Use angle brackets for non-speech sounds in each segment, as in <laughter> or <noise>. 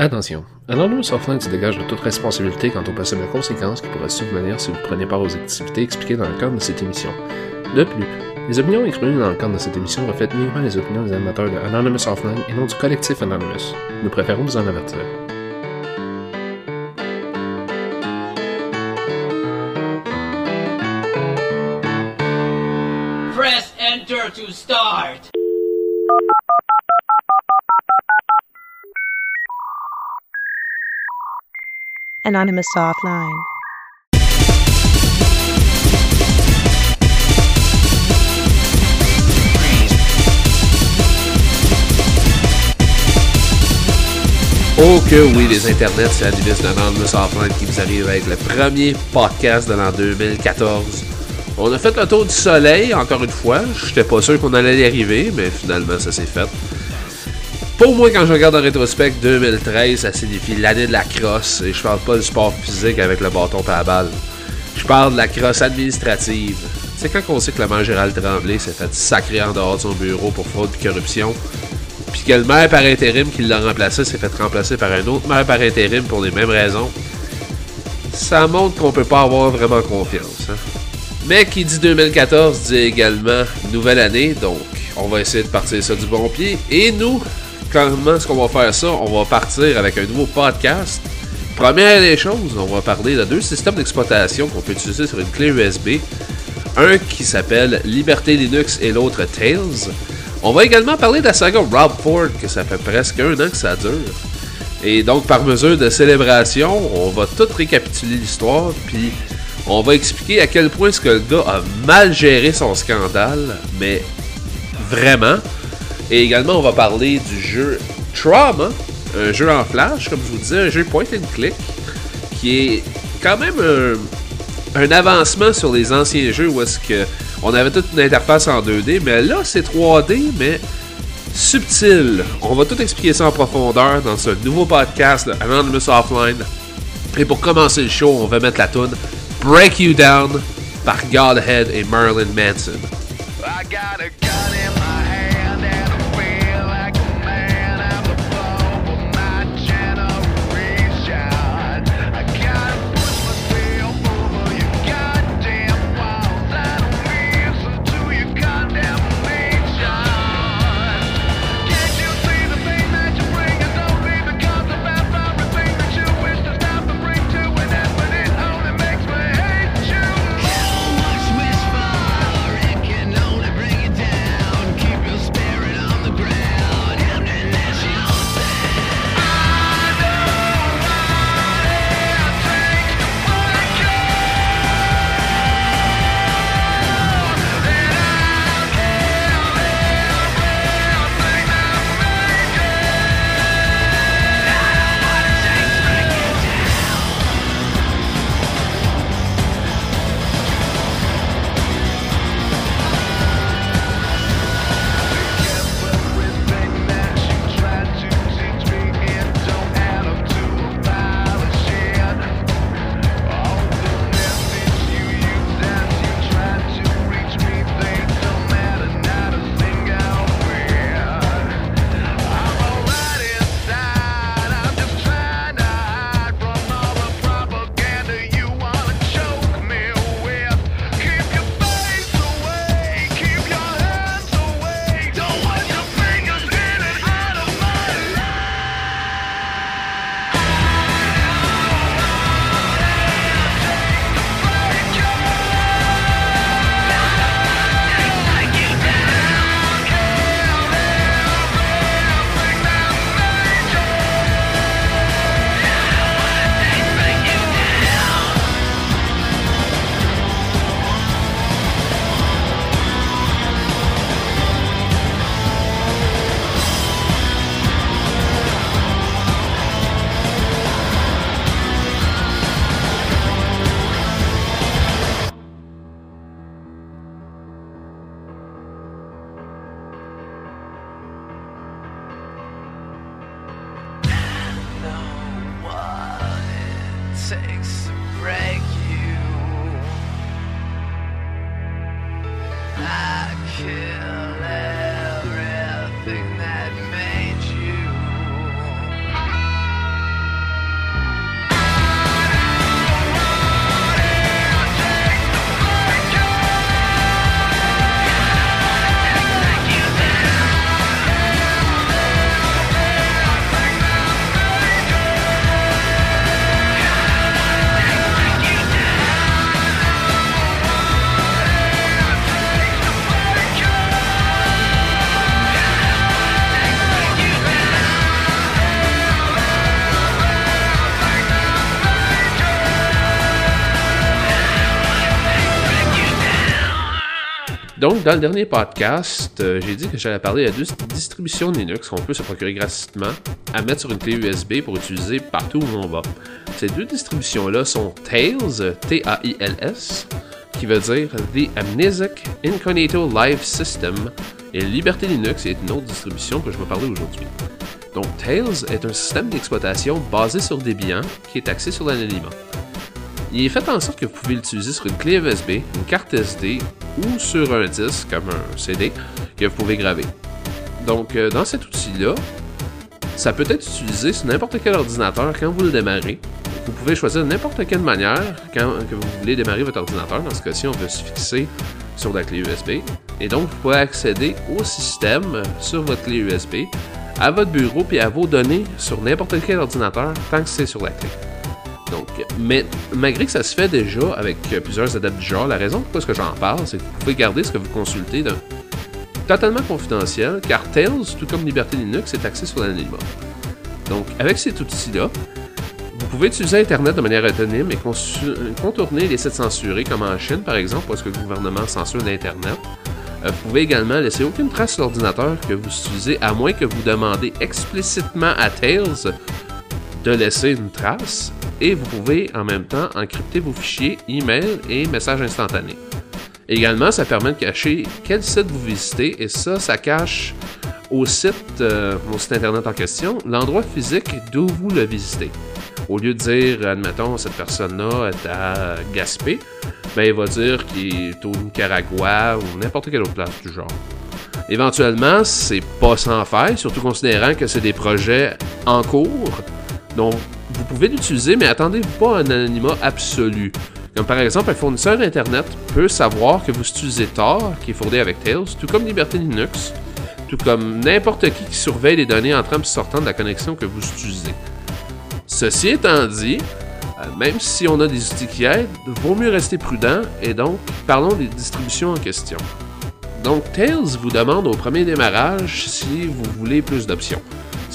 Attention, Anonymous Offline se dégage de toute responsabilité quant aux possibles conséquences qui pourraient survenir si vous prenez part aux activités expliquées dans le cadre de cette émission? De plus, les opinions exprimées dans le cadre de cette émission reflètent uniquement les opinions des animateurs de Anonymous Offline et non du collectif Anonymous. Nous préférons vous en avertir. Press enter to start. Anonymous Offline. Oh que oui, les internets, c'est Anonymous d'Anonymous Offline qui vous arrive avec le premier podcast de l'an 2014. On a fait le tour du soleil, encore une fois. J'étais pas sûr qu'on allait y arriver, mais finalement, ça s'est fait. Pour moi, quand je regarde en rétrospect 2013, ça signifie l'année de la crosse. Et je parle pas du sport physique avec le bâton par la balle. Je parle de la crosse administrative. C'est quand on sait que le maire Gérald Tremblay s'est fait sacrer en dehors de son bureau pour fraude et corruption. Puis que le maire par intérim qui l'a remplacé s'est fait remplacer par un autre maire par intérim pour les mêmes raisons. Ça montre qu'on peut pas avoir vraiment confiance. hein. Mais qui dit 2014 dit également nouvelle année, donc on va essayer de partir ça du bon pied. Et nous, comment est-ce qu'on va faire ça? On va partir avec un nouveau podcast. Première des choses, on va parler de deux systèmes d'exploitation qu'on peut utiliser sur une clé USB. Un qui s'appelle Liberté Linux et l'autre Tails. On va également parler de la saga Rob Ford, que ça fait presque un an que ça dure. Et donc, par mesure de célébration, on va tout récapituler l'histoire, puis on va expliquer à quel point ce gars a mal géré son scandale, mais vraiment. Et également, on va parler du jeu Trauma, un jeu en flash, comme je vous disais, un jeu point and click, qui est quand même un, avancement sur les anciens jeux où est-ce on avait toute une interface en 2D, mais là c'est 3D, mais subtil. On va tout expliquer ça en profondeur dans ce nouveau podcast de Anonymous Offline. Et pour commencer le show, on va mettre la tune Break You Down par Godhead et Marilyn Manson. Dans le dernier podcast, euh, j'ai dit que j'allais parler de deux distributions Linux qu'on peut se procurer gratuitement à mettre sur une clé USB pour utiliser partout où on va. Ces deux distributions-là sont Tails, T-A-I-L-S, qui veut dire The Amnesic Incognito Live System, et Liberté Linux est une autre distribution que je vais parler aujourd'hui. Donc, Tails est un système d'exploitation basé sur Debian qui est axé sur l'anonymat. Il est fait en sorte que vous pouvez l'utiliser sur une clé USB, une carte SD ou sur un disque comme un CD que vous pouvez graver. Donc, euh, dans cet outil-là, ça peut être utilisé sur n'importe quel ordinateur quand vous le démarrez. Vous pouvez choisir n'importe quelle manière quand que vous voulez démarrer votre ordinateur. Dans ce cas-ci, on peut se fixer sur la clé USB. Et donc, vous pouvez accéder au système sur votre clé USB, à votre bureau et à vos données sur n'importe quel ordinateur tant que c'est sur la clé. Mais malgré que ça se fait déjà avec euh, plusieurs adeptes du genre, la raison pourquoi que j'en parle, c'est que vous pouvez garder ce que vous consultez totalement confidentiel, car Tails, tout comme Liberté Linux, est axé sur l'anonymat. Donc, avec cet outil-là, vous pouvez utiliser Internet de manière autonome et contourner les sites censurés, comme en Chine, par exemple, parce que le gouvernement censure l'Internet. Euh, vous pouvez également laisser aucune trace sur l'ordinateur que vous utilisez, à moins que vous demandez explicitement à Tails de laisser une trace. Et vous pouvez en même temps encrypter vos fichiers, email et messages instantanés. Également, ça permet de cacher quel site vous visitez et ça, ça cache au site, euh, au site internet en question, l'endroit physique d'où vous le visitez. Au lieu de dire, admettons, cette personne-là est à Gaspé, ben il va dire qu'il est au Nicaragua ou n'importe quelle autre place du genre. Éventuellement, c'est pas sans faille, surtout considérant que c'est des projets en cours. Donc, vous pouvez l'utiliser, mais attendez-vous pas à un anonymat absolu. Comme par exemple, un fournisseur Internet peut savoir que vous utilisez Tor, qui est fourni avec Tails, tout comme Liberté Linux, tout comme n'importe qui qui surveille les données entrant et sortant de la connexion que vous utilisez. Ceci étant dit, euh, même si on a des outils qui aident, vaut mieux rester prudent et donc parlons des distributions en question. Donc Tails vous demande au premier démarrage si vous voulez plus d'options.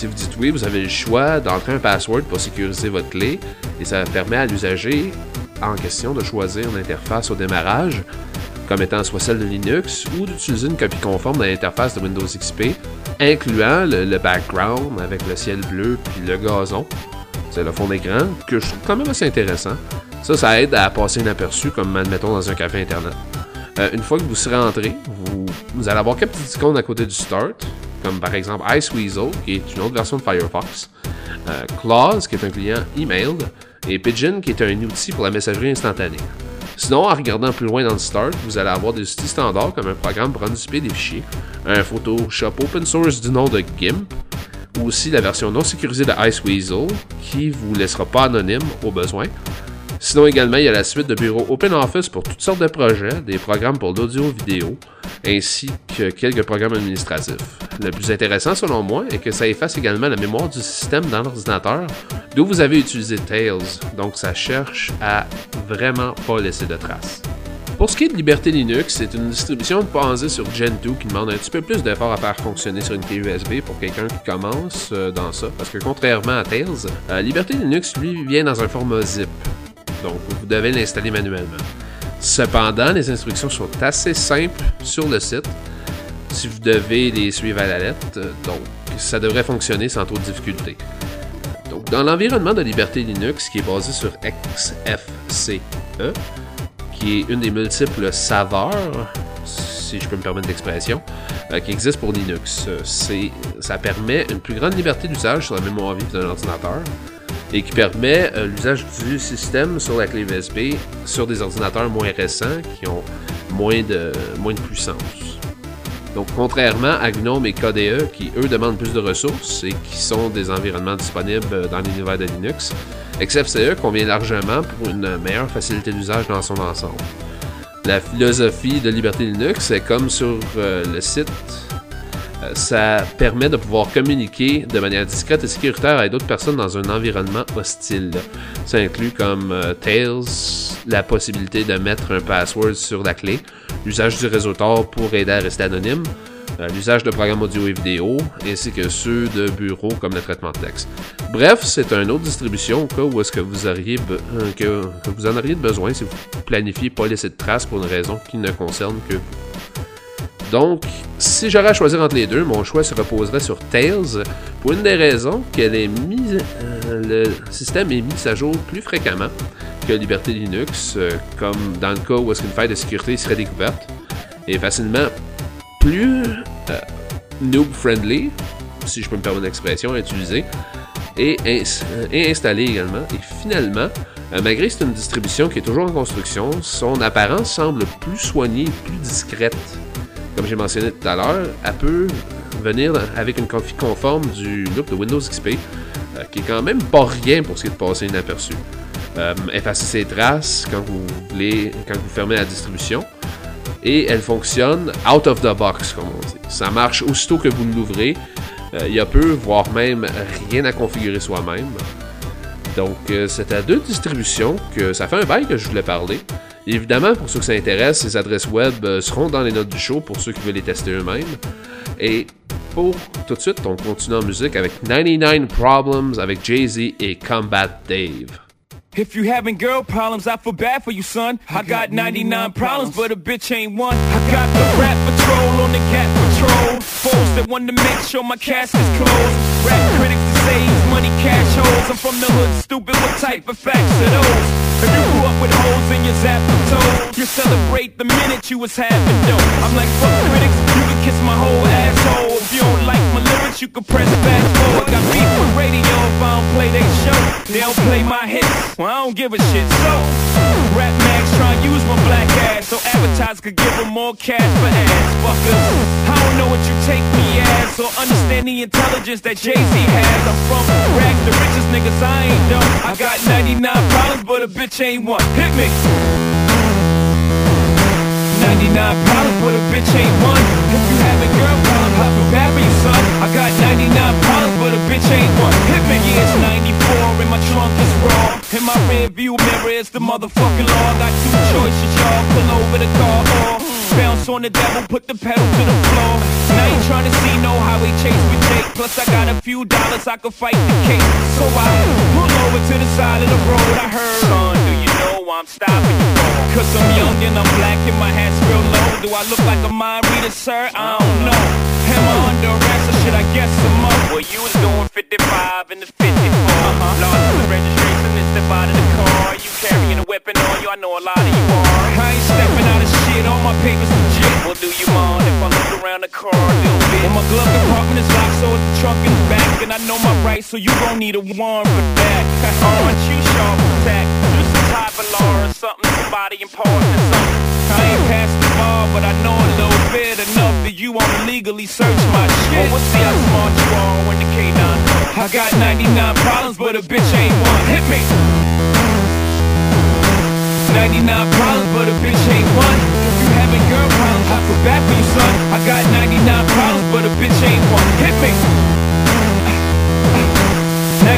Si vous dites oui, vous avez le choix d'entrer un password pour sécuriser votre clé et ça permet à l'usager en question de choisir une interface au démarrage comme étant soit celle de Linux ou d'utiliser une copie conforme de l'interface de Windows XP, incluant le, background avec le ciel bleu puis le gazon. C'est le fond d'écran que je trouve quand même assez intéressant. Ça, ça aide à passer inaperçu comme admettons dans un café internet. Euh, une fois que vous serez entré, vous, allez avoir quelques petites icônes à côté du Start, comme par exemple Iceweasel, qui est une autre version de Firefox, euh, Clause, qui est un client email, et Pigeon, qui est un outil pour la messagerie instantanée. Sinon, en regardant plus loin dans le Start, vous allez avoir des outils standards comme un programme pour anticiper des fichiers, un Photoshop open source du nom de GIMP, ou aussi la version non sécurisée de Iceweasel, qui vous laissera pas anonyme au besoin. Sinon également, il y a la suite de bureaux OpenOffice pour toutes sortes de projets, des programmes pour l'audio-vidéo, ainsi que quelques programmes administratifs. Le plus intéressant selon moi est que ça efface également la mémoire du système dans l'ordinateur d'où vous avez utilisé Tails, donc ça cherche à vraiment pas laisser de traces. Pour ce qui est de Liberté Linux, c'est une distribution basée sur Gentoo qui demande un petit peu plus d'effort à faire fonctionner sur une clé USB pour quelqu'un qui commence euh, dans ça, parce que contrairement à Tails, euh, Liberté Linux, lui, vient dans un format zip. Donc, vous devez l'installer manuellement. Cependant, les instructions sont assez simples sur le site. Si vous devez les suivre à la lettre, euh, donc ça devrait fonctionner sans trop de difficultés. Donc, dans l'environnement de Liberté Linux, qui est basé sur XFCE, qui est une des multiples saveurs, si je peux me permettre l'expression, euh, qui existe pour Linux. Euh, ça permet une plus grande liberté d'usage sur la mémoire vive d'un ordinateur et qui permet euh, l'usage du système sur la clé USB sur des ordinateurs moins récents qui ont moins de, moins de puissance. Donc, contrairement à GNOME et KDE, qui eux demandent plus de ressources et qui sont des environnements disponibles dans l'univers de Linux, XFCE convient largement pour une meilleure facilité d'usage dans son ensemble. La philosophie de Liberté Linux est comme sur euh, le site, ça permet de pouvoir communiquer de manière discrète et sécuritaire avec d'autres personnes dans un environnement hostile. Ça inclut comme euh, Tails, la possibilité de mettre un password sur la clé, l'usage du réseau Tor pour aider à rester anonyme, euh, l'usage de programmes audio et vidéo, ainsi que ceux de bureau comme le traitement de texte. Bref, c'est une autre distribution au cas où est-ce que vous auriez euh, en auriez besoin si vous planifiez pas laisser de traces pour une raison qui ne concerne que vous. Donc, si j'aurais à choisir entre les deux, mon choix se reposerait sur Tails pour une des raisons qu'elle est mise, euh, le système est mis à jour plus fréquemment que Liberté Linux, euh, comme dans le cas où est-ce qu'une faille de sécurité serait découverte, et facilement plus euh, noob-friendly, si je peux me permettre l'expression, à utiliser, et, ins- installé également. Et finalement, malgré que c'est une distribution qui est toujours en construction, son apparence semble plus soignée plus discrète. Comme j'ai mentionné tout à l'heure, elle peut venir avec une config conforme du look de Windows XP, euh, qui est quand même pas rien pour ce qui est de passer inaperçu. Euh, effacer ses traces quand vous voulez, quand vous fermez la distribution. Et elle fonctionne out of the box, comme on dit. Ça marche aussitôt que vous l'ouvrez. Euh, il y a peu, voire même rien à configurer soi-même. Donc, euh, c'est à deux distributions que ça fait un bail que je voulais parler. Évidemment, pour ceux que ça intéresse, les adresses web euh, seront dans les notes du show pour ceux qui veulent les tester eux-mêmes. Et pour tout de suite, on continue en musique avec 99 Problems avec Jay-Z et Combat Dave. If you having girl problems, I feel bad for you, son. I got 99 problems, but a bitch ain't one. I got the rap patrol on the cat patrol. Foes that want to make sure my casket's closed. Rap critics that say he's money cash holes. I'm from the hood, stupid. What type of facts are those? If you grew up with holes in your zap toes, you celebrate the minute you was having dope. I'm like, fuck critics, you can kiss my whole asshole. If you don't like my lyrics, you can press fast forward. Got beef with radio if I don't play they show. They don't play my hits, well, I don't give a shit. So, rap max try to use my black ass so advertisers could give them more cash for ass fuckers. I don't know what you take me as or understand the intelligence that Jay-Z has. I'm from rags, the richest niggas, I ain't dumb. I got 99 problems, but a bitch ain't one. Hit me. 99 problems, but a bitch ain't one. If you having girl problems, I feel bad for you, son. I got 99 problems, but a bitch ain't one. Hit me, yeah, it's 94, and my trunk is raw. In my rear view mirror is the motherfucking law. I got two choices, y'all. Pull over the car or bounce on the devil, put the pedal to the floor. And ain't trying to see no highway chase with Jake. Plus, I got a few dollars, I could fight the case. So I pull over to the side of the road. I heard, son, do you know I'm stopping you? Cause I'm young and I'm black and my hat's real low. Do I look like a mind reader, sir? I don't know. Am I under arrest or should I guess some more? Well, you was doing 55 in the 54. Uh-huh. Lost the registration and step out of the car. You carrying a weapon on you, I know a lot of you are. I ain't stepping out of shit, all my papers legit. Well, do you mind if I look around the car a little bit? Well, my glove compartment is locked, so it's the trunk in the back. And I know my rights, so you gon' need a warrant for that. Aren't you sharp attack? You some type of law or something, somebody important wanna search my shit. Oh, we'll see how smart you are when the K9 I got 99 problems, but a bitch ain't one. Hit me. 99 problems, but a bitch ain't one. If you having girl problems, I feel bad for you, son. I got 99 problems, but a bitch ain't one. Hit me.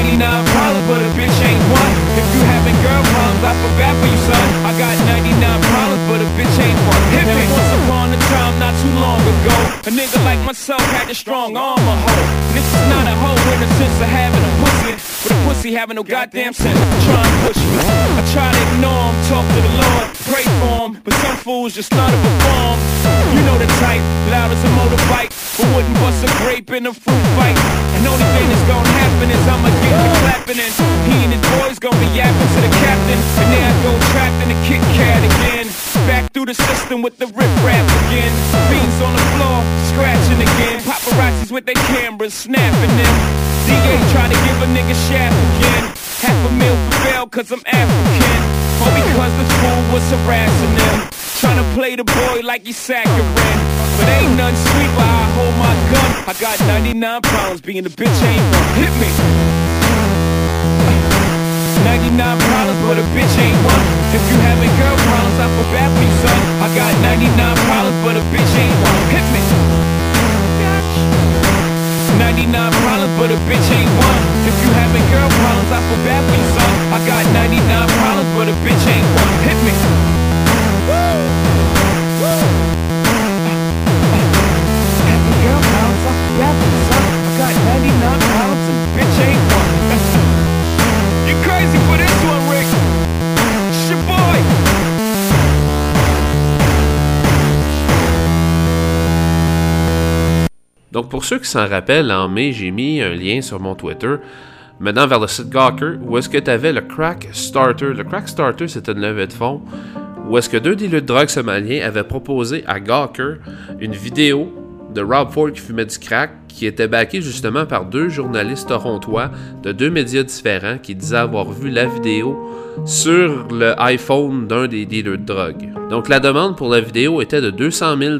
99 problems, but a bitch ain't one. If you having girl problems, I feel bad for you, son. I got 99 problems, but a bitch ain't one. Hit me. Once upon a time, not too long ago, a nigga like myself had a strong arm, a hoe. This is not a hoe in the sense of having a pussy, but a pussy having no goddamn sense. Try and push me. I try to ignore him, talk to the Lord, pray for him, but some fools just love to perform. You know the type, loud as a motorbike, but wouldn't bust a grape in a fruit fight. And only thing that's gonna happen is I'ma get the clapping and he and his boys gonna be yapping to the captain. And there I go trapped in the Kit Kat again. Back through the system with the rip rap again. Beans on the floor, scratching again. Paparazzis with their cameras snapping them. DA try to give a nigga shaft again. Half a meal for bail cause I'm African. Or because the fool was harassing them. Trying to play the boy like he's saccharine. But ain't nothing sweet while I hold my gun. I got 99 problems being a bitch ain't one. Hit me. 99 problems, but a bitch ain't one. If you having girl problems, I feel bad for you, son. I got 99 problems, but a bitch ain't one. Hit me. 99 problems, but a bitch ain't one. If you having girl problems, I feel bad for you, son. I got 99 problems, but a bitch ain't one. Hit me. Problems, I feel bad for you, son. I got 99 problems, and a bitch ain't one. You crazy for this one, Rick? It's your boy. Donc pour ceux qui s'en rappellent, en mai, j'ai mis un lien sur mon Twitter menant vers le site Gawker où est-ce que tu avais le Crack Starter. Le Crack Starter, c'était une levée de fonds où est-ce que deux dealers de drogue somaliens avaient proposé à Gawker une vidéo de Rob Ford qui fumait du crack, qui était backé justement par deux journalistes torontois de deux médias différents qui disaient avoir vu la vidéo sur le iPhone d'un des dealers de drogue. Donc la demande pour la vidéo était de 200 000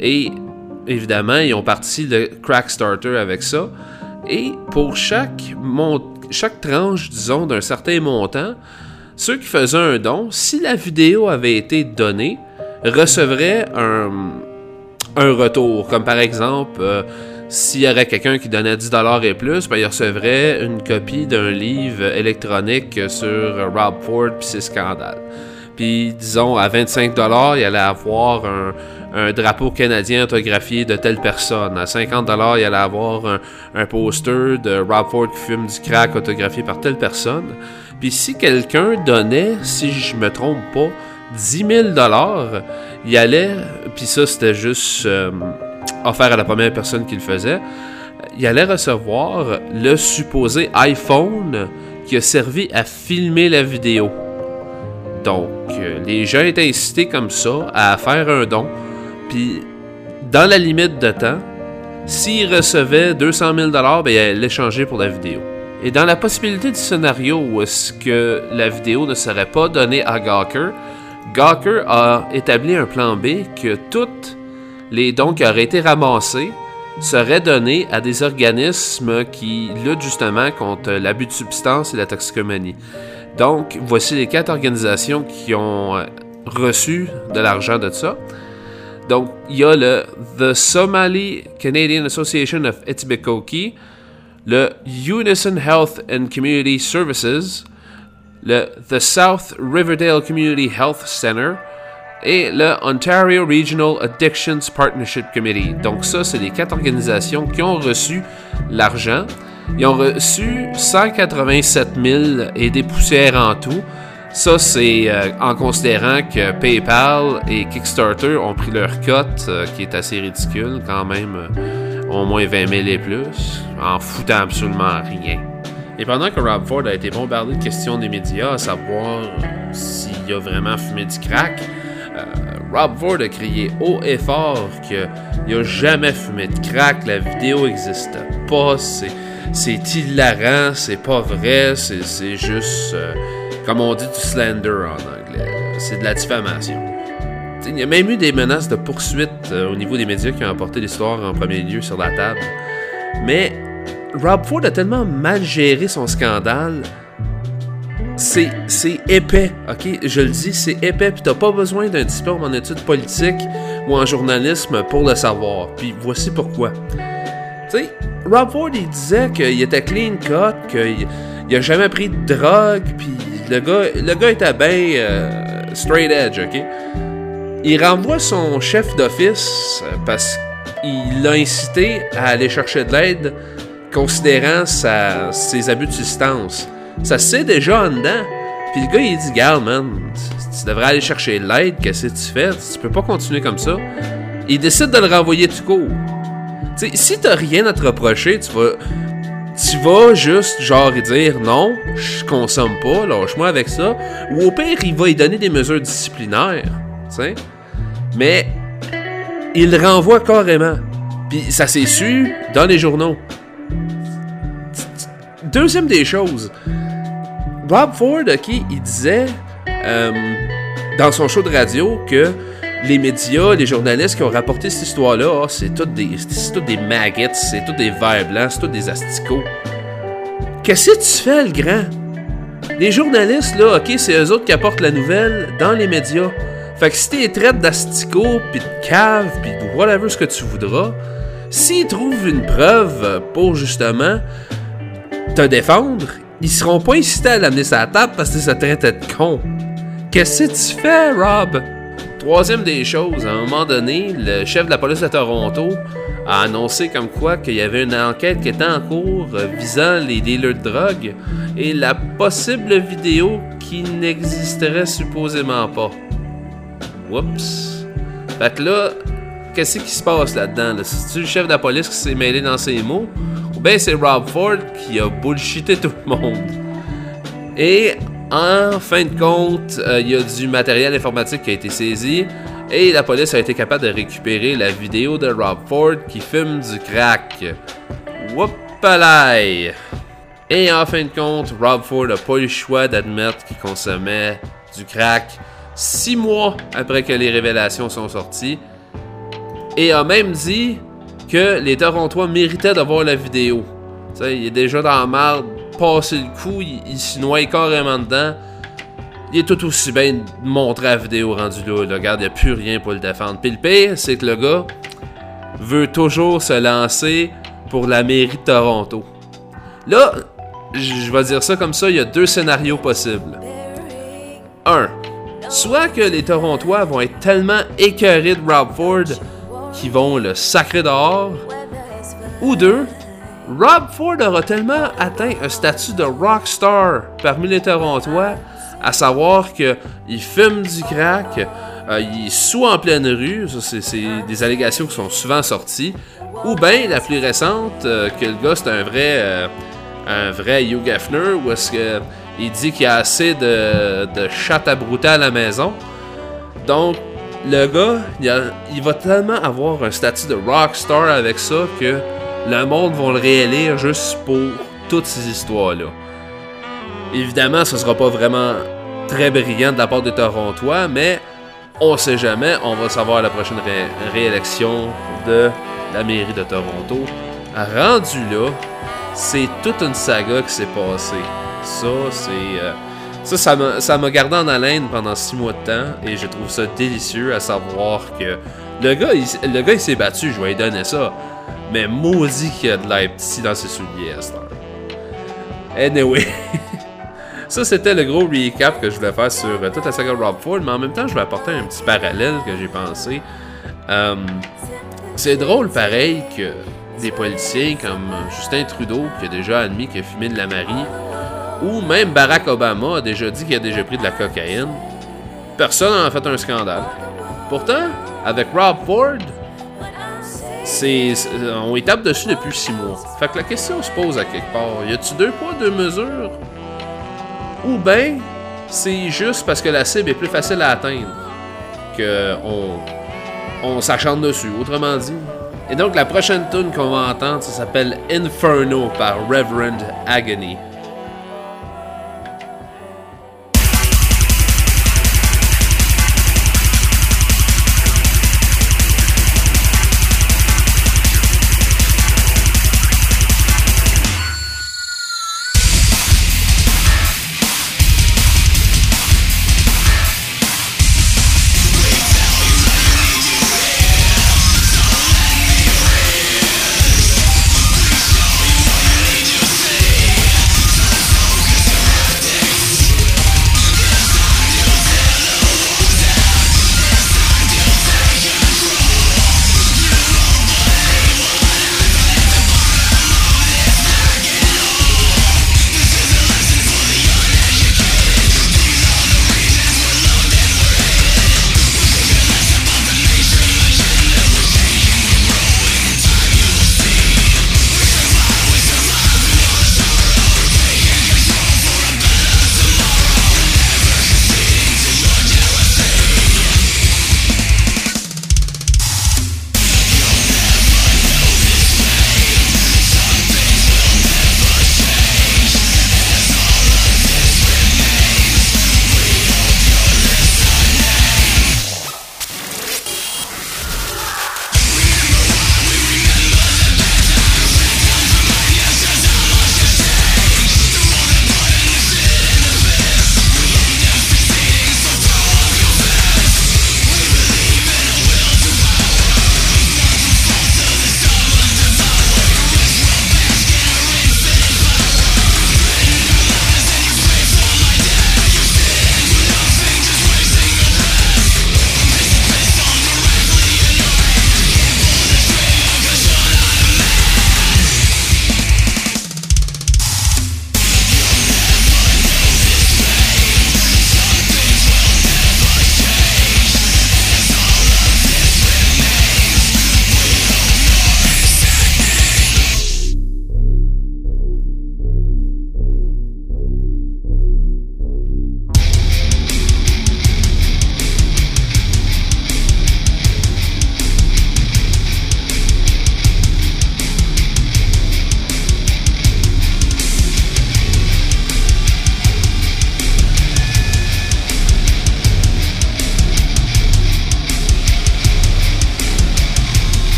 et évidemment ils ont parti le crack starter avec ça. Et pour chaque, chaque tranche, disons, d'un certain montant, ceux qui faisaient un don, si la vidéo avait été donnée, recevraient un, un retour. Comme par exemple, euh, s'il y aurait quelqu'un qui donnait 10$ et plus, ben, il recevrait une copie d'un livre électronique sur Rob Ford puis ses scandales. Puis, disons, à 25$, il allait avoir un, drapeau canadien autographié de telle personne. À 50$, il allait avoir un, un poster de Rob Ford qui fume du crack autographié par telle personne. Puis si quelqu'un donnait, si je me trompe pas, 10 000 il allait, puis ça c'était juste euh, offert à la première personne qui le faisait, il allait recevoir le supposé iPhone qui a servi à filmer la vidéo. Donc, euh, les gens étaient incités comme ça à faire un don, puis dans la limite de temps, s'ils recevaient 200 000 ben, ils allaient l'échanger pour la vidéo. Et dans la possibilité du scénario où est-ce que la vidéo ne serait pas donnée à Gawker, Gawker a établi un plan B que toutes les dons qui auraient été ramassés seraient donnés à des organismes qui luttent justement contre l'abus de substances et la toxicomanie. Donc, voici les quatre organisations qui ont euh, reçu de l'argent de ça. Donc, il y a le The Somali Canadian Association of Etibekoki, le Unison Health and Community Services, le The South Riverdale Community Health Center et le Ontario Regional Addictions Partnership Committee. Donc ça, c'est les quatre organisations qui ont reçu l'argent. Ils ont reçu 187 000 et des poussières en tout. Ça, c'est euh, en considérant que PayPal et Kickstarter ont pris leur cote, euh, qui est assez ridicule quand même, euh, au moins 20 000 et plus, en foutant absolument rien. Et pendant que Rob Ford a été bombardé de questions des médias à savoir s'il a vraiment fumé du crack, euh, Rob Ford a crié haut et fort qu'il a jamais fumé de crack, la vidéo n'existe pas, c'est, hilarant, c'est pas vrai, c'est, juste, euh, comme on dit, du slander en anglais, c'est de la diffamation. Il y a même eu des menaces de poursuite euh, au niveau des médias qui ont apporté l'histoire en premier lieu sur la table. Mais Rob Ford a tellement mal géré son scandale. C'est, c'est épais, ok? Je le dis, c'est épais, puis t'as pas besoin d'un diplôme en études politiques ou en journalisme pour le savoir. Puis voici pourquoi. Tu sais, Rob Ford, il disait qu'il était clean cut, qu'il il a jamais pris de drogue, puis le gars, le gars était bien euh, straight edge, ok? Il renvoie son chef d'office parce qu'il l'a incité à aller chercher de l'aide considérant ses abus de substance. Ça se sait déjà en dedans. Puis le gars, il dit, Garde, man, tu, devrais aller chercher de l'aide, qu'est-ce que tu fais? Tu peux pas continuer comme ça. Il décide de le renvoyer tout court. Tu sais, si t'as rien à te reprocher, tu vas. Tu vas juste, genre, dire non, je consomme pas, lâche-moi avec ça. Ou au pire, il va y donner des mesures disciplinaires. Mais il le renvoie carrément. Puis ça s'est su dans les journaux. Deuxième des choses, Bob Ford, ok, il disait euh, dans son show de radio que les médias, les journalistes qui ont rapporté cette histoire-là, ah, c'est toutes des, toutes des maggots, c'est tous des vers blancs, c'est tous des asticots. Qu'est-ce que tu fais, le grand? Les journalistes, là, ok, c'est eux autres qui apportent la nouvelle dans les médias. Fait que si t'es traite d'asticots, pis de cave, pis de whatever ce que tu voudras, s'ils trouvent une preuve pour justement te défendre, ils seront pas incités à l'amener sur la table parce que ça traitait de con. Qu'est-ce que tu fais, Rob? Troisième des choses, à un moment donné, le chef de la police de Toronto a annoncé comme quoi qu'il y avait une enquête qui était en cours visant les dealers de drogue et la possible vidéo qui n'existerait supposément pas. Oups. Fait que là, qu'est-ce qui se passe là-dedans? Là? C'est-tu le chef de la police qui s'est mêlé dans ses mots? Ou bien c'est Rob Ford qui a bullshité tout le monde? Et en fin de compte, euh, il y a du matériel informatique qui a été saisi et la police a été capable de récupérer la vidéo de Rob Ford qui fume du crack. Whoopalaï! Et en fin de compte, Rob Ford n'a pas eu le choix d'admettre qu'il consommait du crack six mois après que les révélations sont sorties. Et a même dit que les Torontois méritaient d'avoir la vidéo. Il est déjà dans la merde, passé le coup, il, il s'y noie carrément dedans. Il est tout aussi bien de montrer la vidéo rendue là. là. Regarde, il n'y a plus rien pour le défendre. Puis le pire, c'est que le gars veut toujours se lancer pour la mairie de Toronto. Là, je vais dire ça comme ça, il y a deux scénarios possibles. Un, soit que les Torontois vont être tellement écœurés de Rob Ford qu'ils vont le sacrer dehors, ou deux, Rob Ford aura tellement atteint un statut de rockstar parmi les Torontois, à savoir que il fume du crack, euh, il est en pleine rue, c'est, des allégations qui sont souvent sorties, ou bien la plus récente, euh, que le gars c'est un vrai, euh, un vrai Hugh Gaffner, où est-ce que il dit qu'il y a assez de, de à brouter à la maison. Donc, le gars, il, va tellement avoir un statut de rockstar avec ça que le monde va le réélire juste pour toutes ces histoires-là. Évidemment, ce sera pas vraiment très brillant de la part des Torontois, mais on sait jamais, on va savoir la prochaine ré- réélection de la mairie de Toronto. Rendu là, c'est toute une saga qui s'est passée. Ça, c'est. euh, ça, ça m'a, ça m'a gardé en haleine pendant six mois de temps et je trouve ça délicieux à savoir que le gars, il, le gars, il s'est battu, je vais lui donner ça. Mais maudit qu'il y a de l'air petit dans ses souliers à cette. Anyway. <laughs> Ça, c'était le gros recap que je voulais faire sur euh, toute la saga Rob Ford, mais en même temps, je vais apporter un petit parallèle que j'ai pensé. Euh, c'est drôle, pareil, que des politiciens comme Justin Trudeau, qui a déjà admis qu'il a fumé de la Marie, ou même Barack Obama a déjà dit qu'il a déjà pris de la cocaïne, personne n'en a fait un scandale. Pourtant, avec Rob Ford, on y tape dessus depuis six mois. Fait que la question se pose à quelque part. Y a-tu deux poids, deux mesures? Ou bien, c'est juste parce que la cible est plus facile à atteindre que on, on s'acharne dessus, autrement dit. Et donc, la prochaine tune qu'on va entendre, ça s'appelle Inferno par Reverend Agony.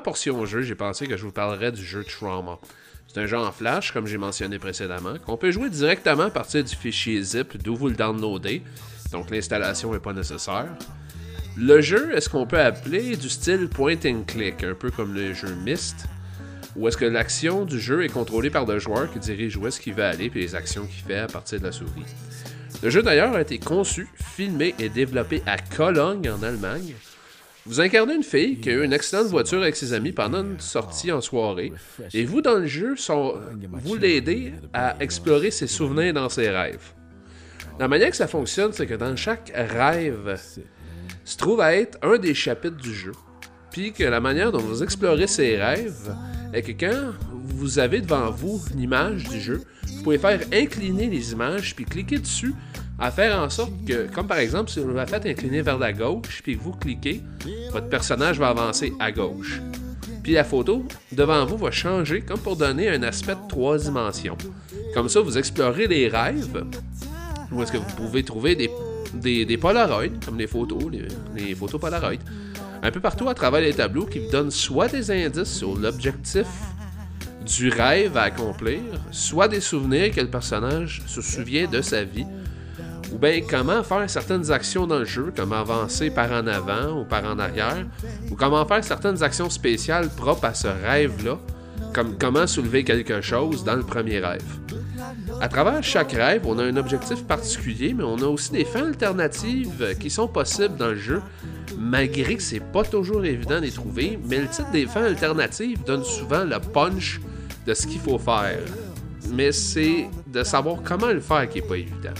Portion jeu, j'ai pensé que je vous parlerais du jeu Trauma. C'est un jeu en flash, comme j'ai mentionné précédemment, qu'on peut jouer directement à partir du fichier zip d'où vous le downloadez, donc l'installation n'est pas nécessaire. Le jeu est ce qu'on peut appeler du style point and click, un peu comme le jeu Myst, où est-ce que l'action du jeu est contrôlée par le joueur qui dirige où est-ce qu'il va aller et les actions qu'il fait à partir de la souris? Le jeu d'ailleurs a été conçu, filmé et développé à Cologne en Allemagne. Vous incarnez une fille qui a eu une accident de voiture avec ses amis pendant une sortie en soirée, et vous dans le jeu, sont, vous l'aidez à explorer ses souvenirs dans ses rêves. La manière que ça fonctionne, c'est que dans chaque rêve se trouve à être un des chapitres du jeu. Puis que la manière dont vous explorez ces rêves est que quand vous avez devant vous l'image du jeu, vous pouvez faire incliner les images puis cliquer dessus à faire en sorte que, comme par exemple, si vous la faites incliner vers la gauche puis que vous cliquez, votre personnage va avancer à gauche. Puis la photo devant vous va changer comme pour donner un aspect de trois dimensions. Comme ça, vous explorez les rêves où est-ce que vous pouvez trouver des, des, Polaroids, comme les photos, les, les photos Polaroid, un peu partout à travers les tableaux qui vous donnent soit des indices sur l'objectif du rêve à accomplir, soit des souvenirs que le personnage se souvient de sa vie, ou bien comment faire certaines actions dans le jeu, comme avancer par en avant ou par en arrière, ou comment faire certaines actions spéciales propres à ce rêve-là, comme comment soulever quelque chose dans le premier rêve. À travers chaque rêve, on a un objectif particulier, mais on a aussi des fins alternatives qui sont possibles dans le jeu, malgré que c'est pas toujours évident de trouver, mais le titre des fins alternatives donne souvent le punch de ce qu'il faut faire. Mais c'est de savoir comment le faire qui est pas évident.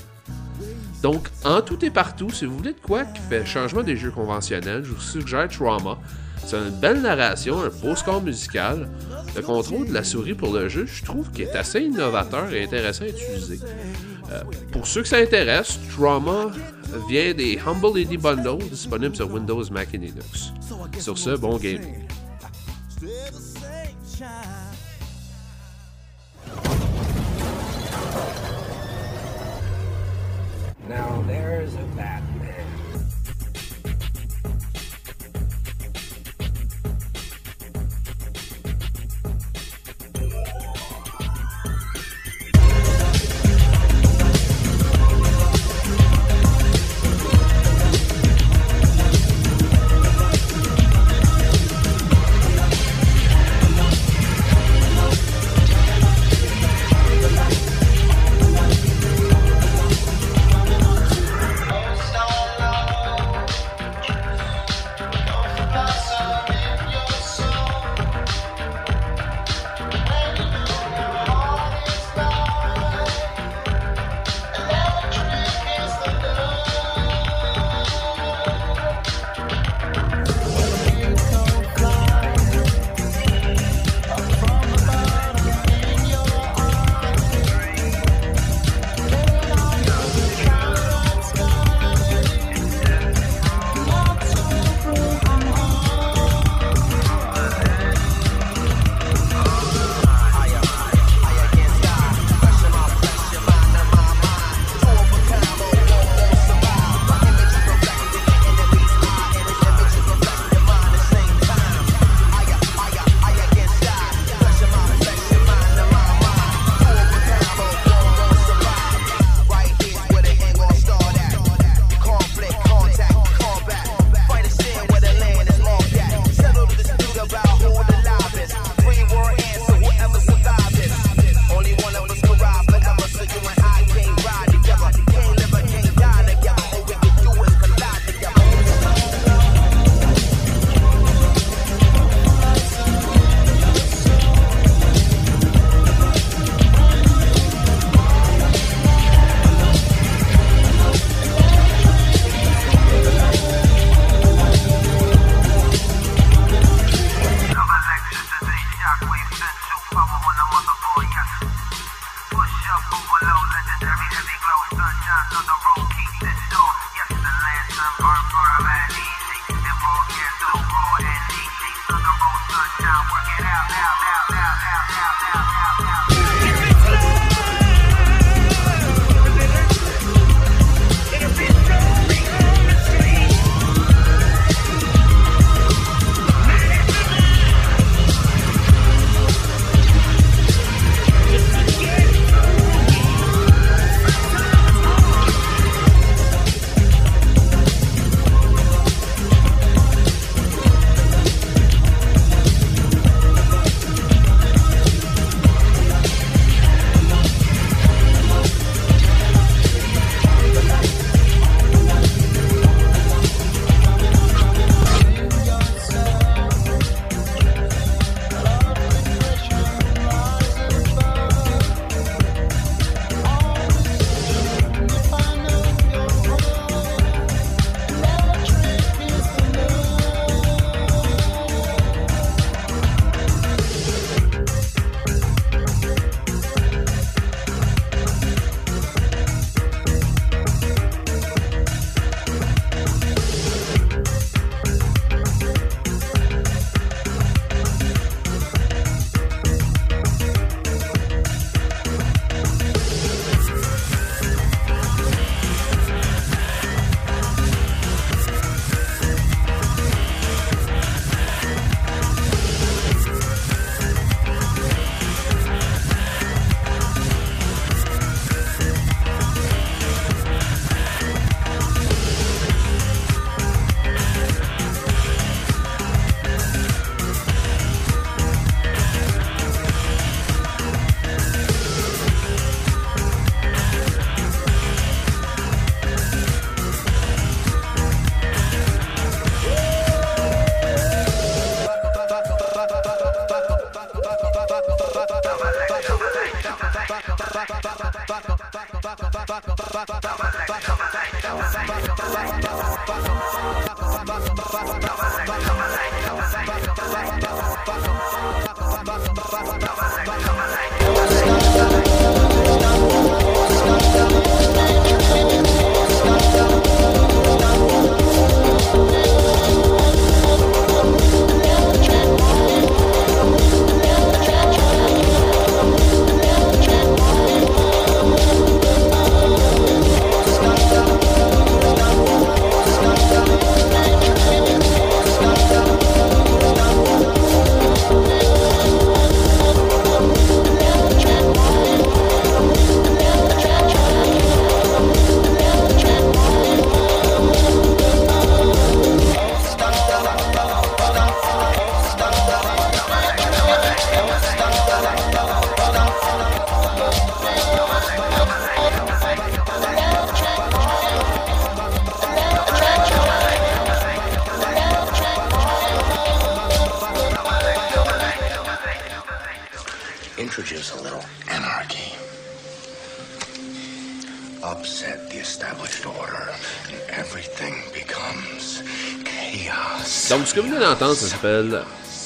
Donc, en tout et partout, si vous voulez de quoi qui fait changement des jeux conventionnels, je vous suggère Trauma. C'est une belle narration, un beau score musical. Le contrôle de la souris pour le jeu, je trouve qu'il est assez innovateur et intéressant à utiliser. Euh, pour ceux que ça intéresse, Trauma vient des Humble Indie Bundles disponibles sur Windows, Mac et Linux. Sur ce, bon gaming. Now there's a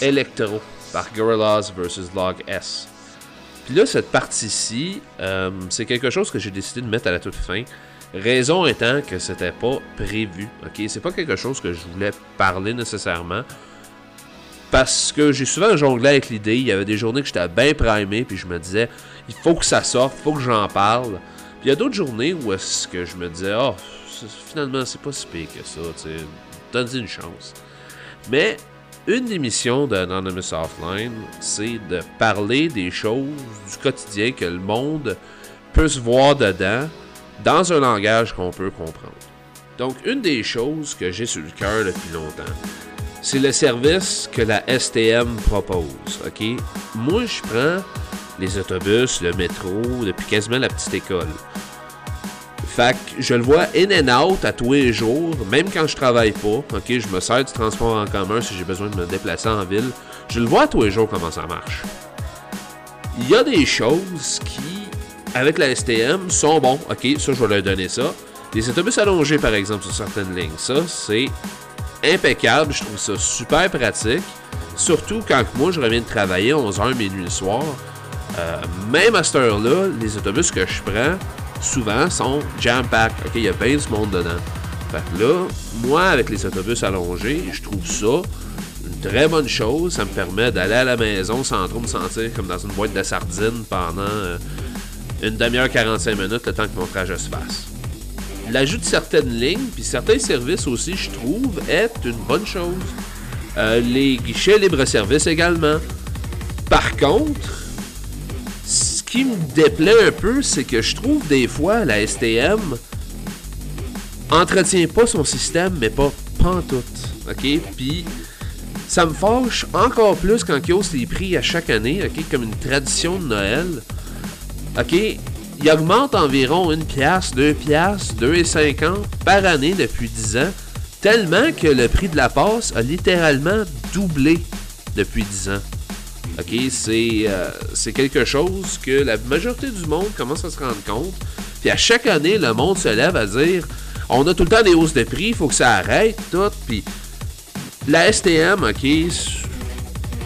Electro par Gorillaz vs Log S. Puis là, cette partie-ci, euh, c'est quelque chose que j'ai décidé de mettre à la toute fin. Raison étant que c'était pas prévu. Ok, c'est pas quelque chose que je voulais parler nécessairement. Parce que j'ai souvent jonglé avec l'idée. Il y avait des journées que j'étais bien primé, puis je me disais, il faut que ça sorte, il faut que j'en parle. Puis il y a d'autres journées où est-ce que je me disais, oh, finalement, c'est pas si pire que ça, tu sais, donne-y une chance. Mais une des missions de Anonymous Offline, c'est de parler des choses du quotidien que le monde peut se voir dedans dans un langage qu'on peut comprendre. Donc, une des choses que j'ai sur le cœur depuis longtemps, c'est le service que la STM propose. Moi, je prends les autobus, le métro, depuis quasiment la petite école. Fait que je le vois in and out à tous les jours, même quand je travaille pas. Ok, je me sers du transport en commun si j'ai besoin de me déplacer en ville. Je le vois à tous les jours comment ça marche. Il y a des choses qui, avec la STM, sont bons. Ok, ça, je vais leur donner ça. Les autobus allongés, par exemple, sur certaines lignes, ça, c'est impeccable. Je trouve ça super pratique. Surtout quand moi, je reviens de travailler 11h, minuit le soir. Euh, même à cette heure-là, les autobus que je prends, souvent, sont jam-pack. OK, il y a bien du monde dedans. Fait que là, moi, avec les autobus allongés, je trouve ça une très bonne chose. Ça me permet d'aller à la maison sans trop me sentir comme dans une boîte de sardines pendant euh, une demi-heure, 45 minutes, le temps que mon trajet se fasse. L'ajout de certaines lignes, puis certains services aussi, je trouve, est une bonne chose. Euh, les guichets libre-service également. Par contre, qui me déplaît un peu, c'est que je trouve des fois la STM entretient pas son système, mais pas pantoute. OK? Puis ça me fâche encore plus quand ils haussent les prix à chaque année, OK? Comme une tradition de Noël. OK? Il augmente environ une pièce, deux pièces, 2,50 par année depuis 10 ans, tellement que le prix de la passe a littéralement doublé depuis 10 ans. Euh, c'est quelque chose que la majorité du monde commence à se rendre compte. Puis à chaque année, le monde se lève à dire on a tout le temps des hausses de prix, il faut que ça arrête, tout. Puis la STM, OK,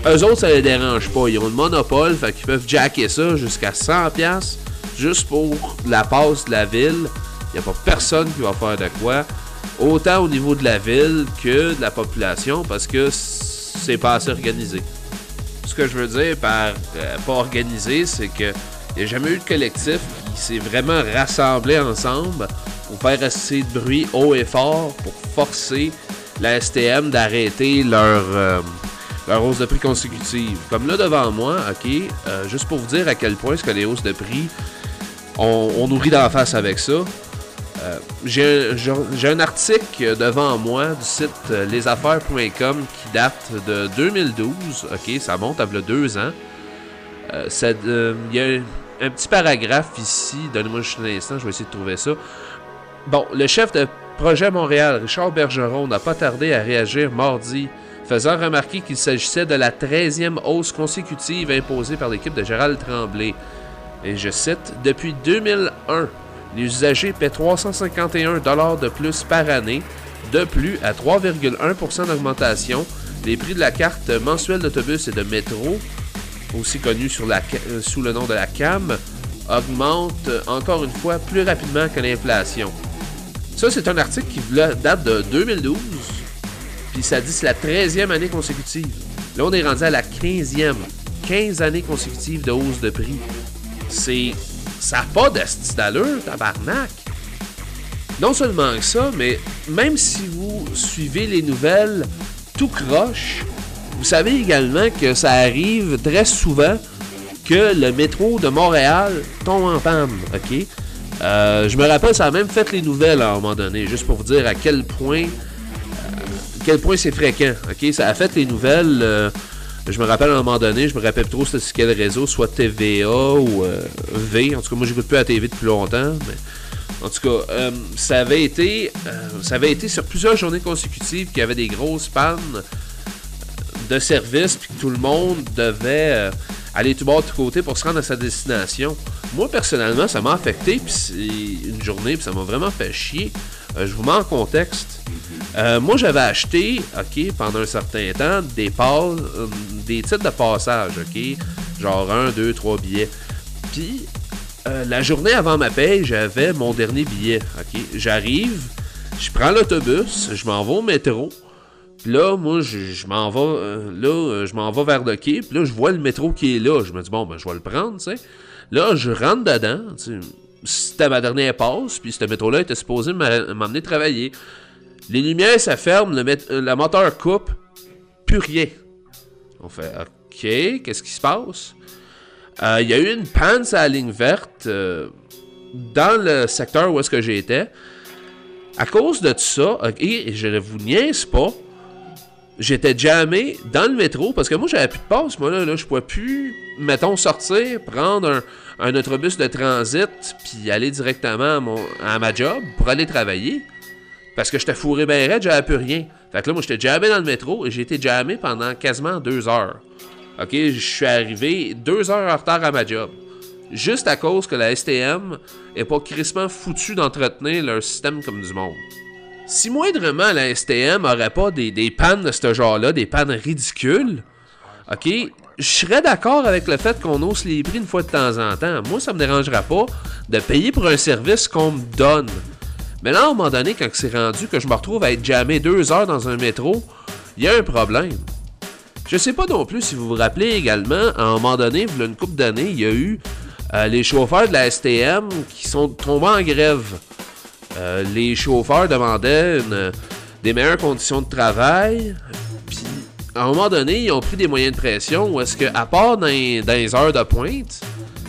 eux autres, ça les dérange pas. Ils ont le monopole, fait qu'ils peuvent jacker ça jusqu'à 100$ juste pour la passe de la ville. Il n'y a pas personne qui va faire de quoi. Autant au niveau de la ville que de la population parce que c'est pas assez organisé. Ce que je veux dire par euh, pas organisé, c'est que il n'y a jamais eu de collectif qui s'est vraiment rassemblé ensemble pour faire assez de bruit haut et fort pour forcer la STM d'arrêter leur, euh, leur hausse de prix consécutive. Comme là devant moi, ok, euh, juste pour vous dire à quel point est-ce que les hausses de prix, on, on nous rit d'en face avec ça. Euh, J'ai un- article devant moi du site euh, lesaffaires.com qui date de 2012. Ok, ça monte à deux ans. Euh, Il y a un, un petit paragraphe ici. Donnez-moi juste un instant, je vais essayer de trouver ça. Bon, le chef de projet Montréal, Richard Bergeron, n'a pas tardé à réagir mardi, faisant remarquer qu'il s'agissait de la 13e hausse consécutive imposée par l'équipe de Gérald Tremblay. Et je cite, Depuis 2001, Les usagers paient 351 de plus par année. De plus, à 3,1% d'augmentation, les prix de la carte mensuelle d'autobus et de métro, aussi connue euh, sous le nom de la CAM, augmentent encore une fois plus rapidement que l'inflation. Ça, c'est un article qui date de 2012, puis ça dit c'est la 13e année consécutive. Là, on est rendu à la 15e. 15 années consécutives de hausse de prix. C'est. Ça n'a pas d'asti d'allure, tabarnak. Non seulement ça, mais même si vous suivez les nouvelles tout croche, vous savez également que ça arrive très souvent que le métro de Montréal tombe en panne, ok? Euh, je me rappelle, ça a même fait les nouvelles à un moment donné, juste pour vous dire à quel point euh, point c'est fréquent, ok? Ça a fait les nouvelles. euh, je me rappelle à un moment donné, je me rappelle trop c'était quel réseau, soit TVA ou euh, V. En tout cas, moi j'écoute plus la TV depuis longtemps, mais en tout cas, euh, ça avait été euh, ça avait été sur plusieurs journées consécutives qu'il y avait des grosses pannes de service puis que tout le monde devait aller tout bord de tout côté pour se rendre à sa destination. Moi personnellement, ça m'a affecté puis une journée puis ça m'a vraiment fait chier. Euh, je vous mets en contexte. Euh, moi, j'avais acheté, ok, pendant un certain temps, des passes, euh, des titres de passage, ok, genre 1, 2, 3 billets. Puis, la journée avant ma paye, j'avais mon dernier billet, ok. J'arrive, je prends l'autobus, je m'en vais au métro. Puis là, moi, je, m'en vais, là, je m'en vais vers le quai. Puis là, je vois le métro qui est là. Je me dis, bon, ben, je vais le prendre, tu sais. Là, je rentre dedans, tu sais. C'était ma dernière passe, puis ce métro-là était supposé m'emmener travailler. Les lumières, ça ferme, le, euh, moteur coupe, plus rien. On fait, OK, qu'est-ce qui se passe? Euh, Il y a eu une panne sur la ligne verte euh, dans le secteur où est-ce que j'étais. À cause de tout ça, et je ne vous niaise pas, j'étais jamais dans le métro parce que moi j'avais plus de passe. Moi là, là je pouvais plus, mettons, sortir, prendre un, un autobus de transit puis aller directement à, mon, à ma job pour aller travailler. Parce que j'étais fourré ben raide, j'avais plus rien. Fait que là, moi j'étais jamais dans le métro et j'ai été jamais pendant quasiment deux heures. Ok, je suis arrivé deux heures en retard à ma job. Juste à cause que la STM est pas crissement foutue d'entretenir leur système comme du monde. Si moindrement la STM aurait pas des, des pannes de ce genre-là, des pannes ridicules, ok, je serais d'accord avec le fait qu'on hausse les prix une fois de temps en temps. Moi, ça me dérangera pas de payer pour un service qu'on me donne. Mais là, à un moment donné, quand c'est rendu que je me retrouve à être jamais deux heures dans un métro, il y a un problème. Je sais pas non plus si vous vous rappelez également, à un moment donné, il y a une couple d'années, il y a eu euh, les chauffeurs de la STM qui sont tombés en grève. Euh, les chauffeurs demandaient des meilleures conditions de travail. À un moment donné, ils ont pris des moyens de pression où est-ce que, à part dans, les- heures de pointe,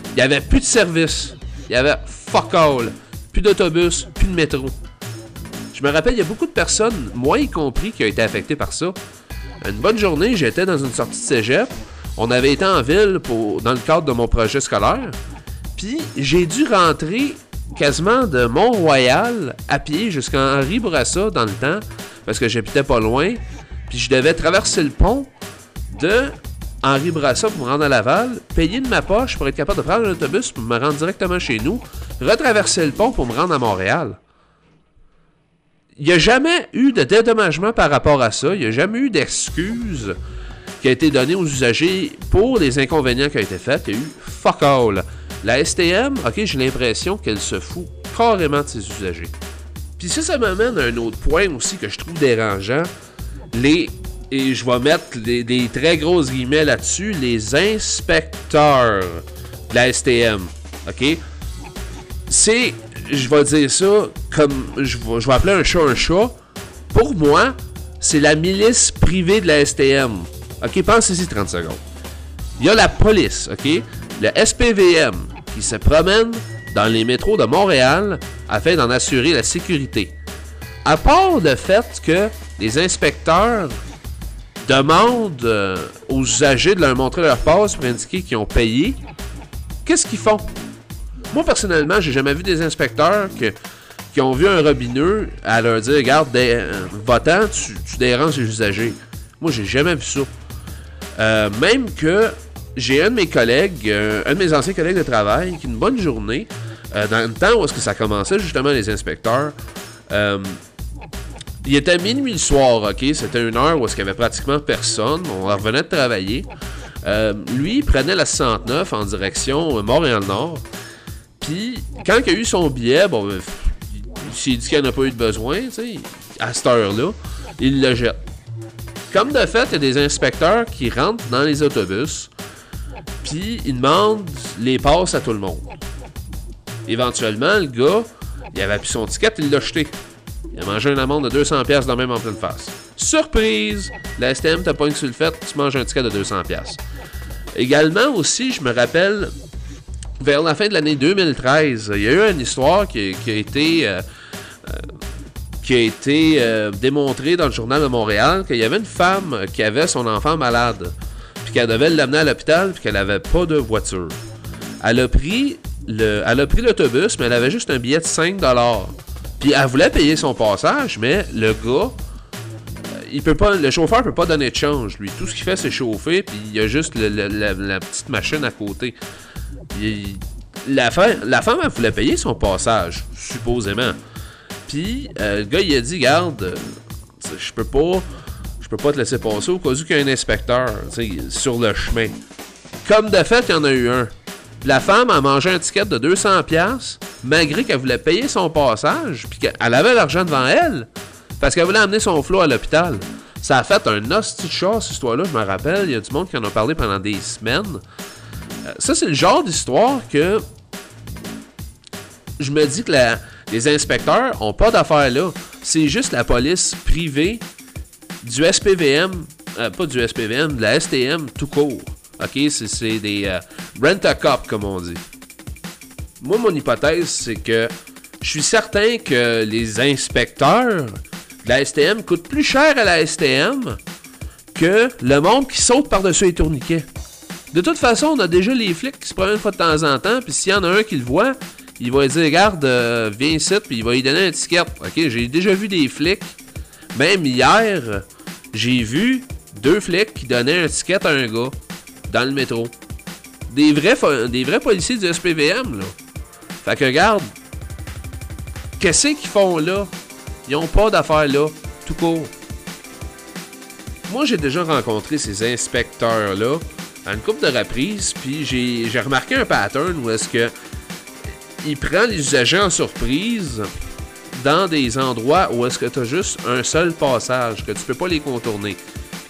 il n'y avait plus de service. Il y avait fuck all. Plus d'autobus, plus de métro. Je me rappelle, il y a beaucoup de personnes, moi y compris, qui ont été affectées par ça. Une bonne journée, j'étais dans une sortie de cégep. On avait été en ville dans le cadre de mon projet scolaire. Puis j'ai dû rentrer quasiment de Mont-Royal à pied jusqu'à Henri Bourassa dans le temps, parce que j'habitais pas loin. Puis je devais traverser le pont de Henri Bourassa pour me rendre à Laval, payer de ma poche pour être capable de prendre un autobus pour me rendre directement chez nous, retraverser le pont pour me rendre à Montréal. Il n'y a jamais eu de dédommagement par rapport à ça. Il n'y a jamais eu d'excuse qui a été donnée aux usagers pour les inconvénients qui ont été faits. Il y a eu fuck all. La STM, ok, j'ai l'impression qu'elle se fout carrément de ses usagers. Puis ça, ça m'amène à un autre point aussi que je trouve dérangeant. Les. Et je vais mettre des, très grosses guillemets là-dessus. Les inspecteurs de la STM. OK? C'est. Je vais dire ça comme. Je vais, je vais appeler un chat un chat. Pour moi, c'est la milice privée de la STM. OK? Pensez-y 30 secondes. Il y a la police, OK? Le SPVM qui se promène dans les métros de Montréal afin d'en assurer la sécurité. À part le fait que les inspecteurs demandent euh, aux usagers de leur montrer leur passe pour indiquer qu'ils ont payé, qu'est-ce qu'ils font? Moi, personnellement, j'ai jamais vu des inspecteurs qui ont vu un robineux à leur dire Regarde, euh, votant, tu, déranges les usagers. Moi, j'ai jamais vu ça. Euh, même que j'ai un de mes collègues, un de mes anciens collègues de travail, qui une bonne journée, dans le temps où est-ce que ça commençait, justement, les inspecteurs, il était minuit le soir, ok? C'était une heure où est-ce qu'il y avait pratiquement personne. On revenait de travailler. Euh, lui, il prenait la 69 en direction euh, Montréal-Nord. Puis, quand il a eu son billet, bon, ben, il il s'est dit qu'il n'a pas eu de besoin, tu sais, à cette heure-là, il le jette. Comme de fait, il y a des inspecteurs qui rentrent dans les autobus, puis ils demandent les passes à tout le monde. Éventuellement, le gars, il avait plus son ticket, il l'a jeté. Il a mangé une amende de 200$ piastres dans même en pleine face. Surprise! La STM t'a pas sur le fait, tu manges un ticket de 200$. piastres. Également aussi, je me rappelle, vers la fin de l'année 2013, il y a eu une histoire qui, a été, euh, euh, qui a été euh, démontrée dans le journal de Montréal qu'il y avait une femme qui avait son enfant malade, puis qu'elle devait l'amener à l'hôpital, puis qu'elle n'avait pas de voiture. Elle a pris le, elle a pris l'autobus, mais elle avait juste un billet de 5 Puis elle voulait payer son passage, mais le gars, il peut pas, le chauffeur peut pas donner de change, lui. Tout ce qu'il fait, c'est chauffer, puis il y a juste la, petite machine à côté. Il- la, femme, la femme, elle voulait payer son passage, supposément. Puis euh, le gars, il a dit, garde, euh, je peux pas, je peux pas te laisser passer au cas où qu'il y a un inspecteur, sur le chemin. Comme de fait, il y en a eu un. La femme a mangé un ticket de 200$, piastres, malgré qu'elle voulait payer son passage, puis qu'elle avait l'argent devant elle, parce qu'elle voulait amener son flot à l'hôpital. Ça a fait un hostie de chat, cette histoire-là, je me rappelle. Il y a du monde qui en a parlé pendant des semaines. Euh, ça, c'est le genre d'histoire que je me dis que les inspecteurs ont pas d'affaires là. C'est juste la police privée du SPVM, euh, pas du SPVM, de la STM tout court. Ok, c'est des euh, rent-a-cop comme on dit. Moi, mon hypothèse, c'est que je suis certain que les inspecteurs de la STM coûtent plus cher à la STM que le monde qui saute par-dessus les tourniquets. De toute façon, on a déjà les flics qui se promènent une fois de temps en temps, puis s'il y en a un qui le voit, il va dire Regarde, euh, viens ici, puis il va lui donner un ticket. Ok, j'ai déjà vu des flics. Même hier, j'ai vu deux flics qui donnaient un ticket à un gars dans le métro. Des vrais, des vrais policiers du SPVM, là. Fait que regarde, qu'est-ce qu'ils font là? Ils ont pas d'affaires là, tout court. Moi, j'ai déjà rencontré ces inspecteurs-là à une couple de reprises, puis j'ai j'ai remarqué un pattern où est-ce que il prend les usagers en surprise dans des endroits où est-ce que tu as juste un seul passage, que tu peux pas les contourner.